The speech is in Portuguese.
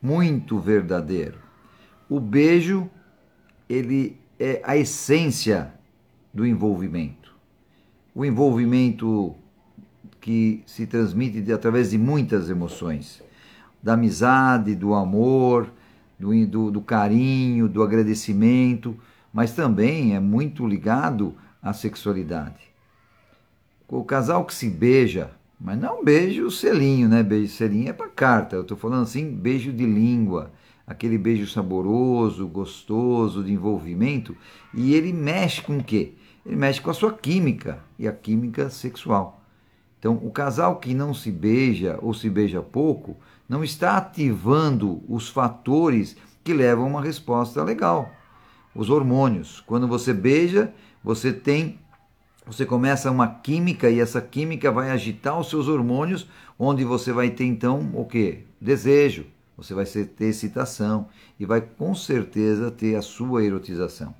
muito verdadeiro. O beijo, ele é a essência do envolvimento. O envolvimento que se transmite de, através de muitas emoções, da amizade, do amor, do, do, do carinho, do agradecimento, mas também é muito ligado à sexualidade. O casal que se beija, mas não beijo selinho, né? Beijo selinho é para carta. Eu estou falando assim, beijo de língua, aquele beijo saboroso, gostoso, de envolvimento. E ele mexe com o quê? Ele mexe com a sua química e a química sexual. Então, o casal que não se beija ou se beija pouco não está ativando os fatores que levam a uma resposta legal. Os hormônios. Quando você beija, você tem você começa uma química e essa química vai agitar os seus hormônios, onde você vai ter então o que? Desejo, você vai ter excitação e vai com certeza ter a sua erotização.